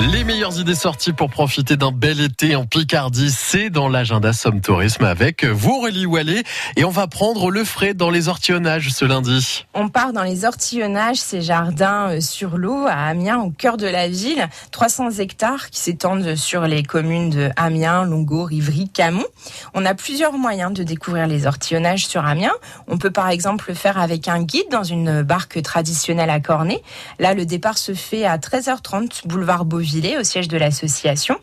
Les meilleures idées sorties pour profiter d'un bel été en Picardie, c'est dans l'agenda Somme Tourisme avec vous Aurélie Wallet et on va prendre le frais dans les ortillonnages ce lundi. On part dans les ortillonnages, ces jardins euh, sur l'eau à Amiens, au cœur de la ville, 300 hectares qui s'étendent sur les communes de Amiens, Longo, Rivry, Camon. On a plusieurs moyens de découvrir les ortillonnages sur Amiens. On peut par exemple le faire avec un guide dans une barque traditionnelle à Cornet. Là, le départ se fait à 13h30 boulevard Au siège de l'association.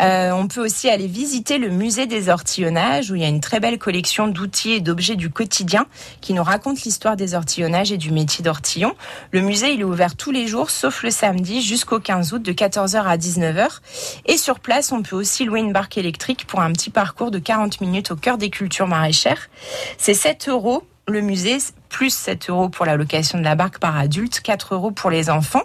Euh, on peut aussi aller visiter le musée des ortillonnages où il y a une très belle collection d'outils et d'objets du quotidien qui nous racontent l'histoire des ortillonnages et du métier d'ortillon. Le musée il est ouvert tous les jours sauf le samedi jusqu'au 15 août de 14h à 19h. Et sur place, on peut aussi louer une barque électrique pour un petit parcours de 40 minutes au cœur des cultures maraîchères. C'est 7 euros le musée, plus 7 euros pour la location de la barque par adulte, 4 euros pour les enfants.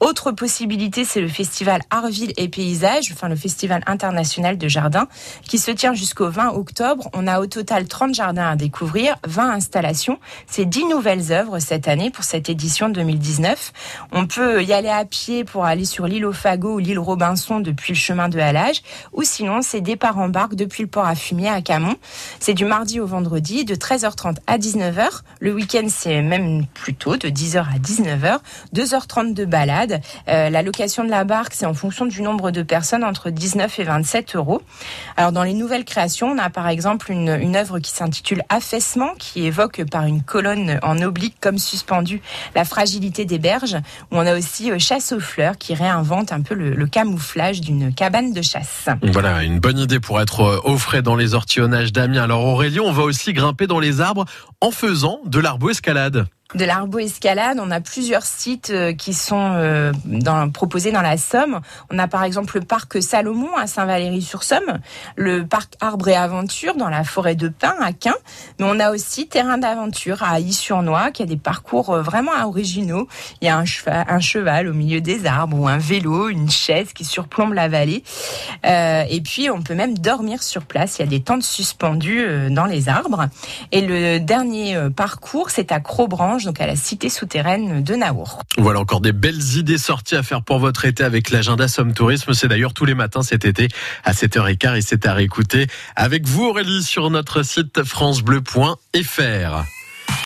Autre possibilité, c'est le festival Artville et Paysages, enfin le festival international de jardins, qui se tient jusqu'au 20 octobre. On a au total 30 jardins à découvrir, 20 installations. C'est 10 nouvelles œuvres cette année pour cette édition 2019. On peut y aller à pied pour aller sur l'île Fago ou l'île Robinson depuis le chemin de Halage, ou sinon c'est départ en barque depuis le port à fumier à Camon. C'est du mardi au vendredi de 13h30 à 19h. Le week-end, c'est même plus tôt, de 10h à 19h. 2h30 de balade. Euh, la location de la barque, c'est en fonction du nombre de personnes, entre 19 et 27 euros. Alors, dans les nouvelles créations, on a par exemple une, œuvre qui s'intitule Affaissement, qui évoque par une colonne en oblique comme suspendue la fragilité des berges. Où on a aussi euh, Chasse aux fleurs, qui réinvente un peu le, le camouflage d'une cabane de chasse. Voilà, une bonne idée pour être euh, au frais dans les ortillonnages d'Amiens. Alors Aurélie, on va aussi grimper dans les arbres en faisant de l'arbo-escalade de l'arbo-escalade. On a plusieurs sites euh, qui sont euh, proposés dans la Somme. On a par exemple le parc Salomon à Saint-Valery-sur-Somme, le parc Arbre et Aventure dans la forêt de Pin à Quin, mais on a aussi Terrain d'aventure à Y-sur-Noix qui a des parcours euh, vraiment originaux. Il y a un cheval, au milieu des arbres ou un vélo, une chaise qui surplombe la vallée. Et puis on peut même dormir sur place. Il y a des tentes suspendues dans les arbres. Et le dernier parcours, c'est à Donc à la cité souterraine de Naour. Voilà encore des belles idées sorties à faire pour votre été avec l'agenda Somme Tourisme. C'est d'ailleurs tous les matins cet été à 7h15 et c'est à réécouter avec vous Aurélie sur notre site francebleu.fr.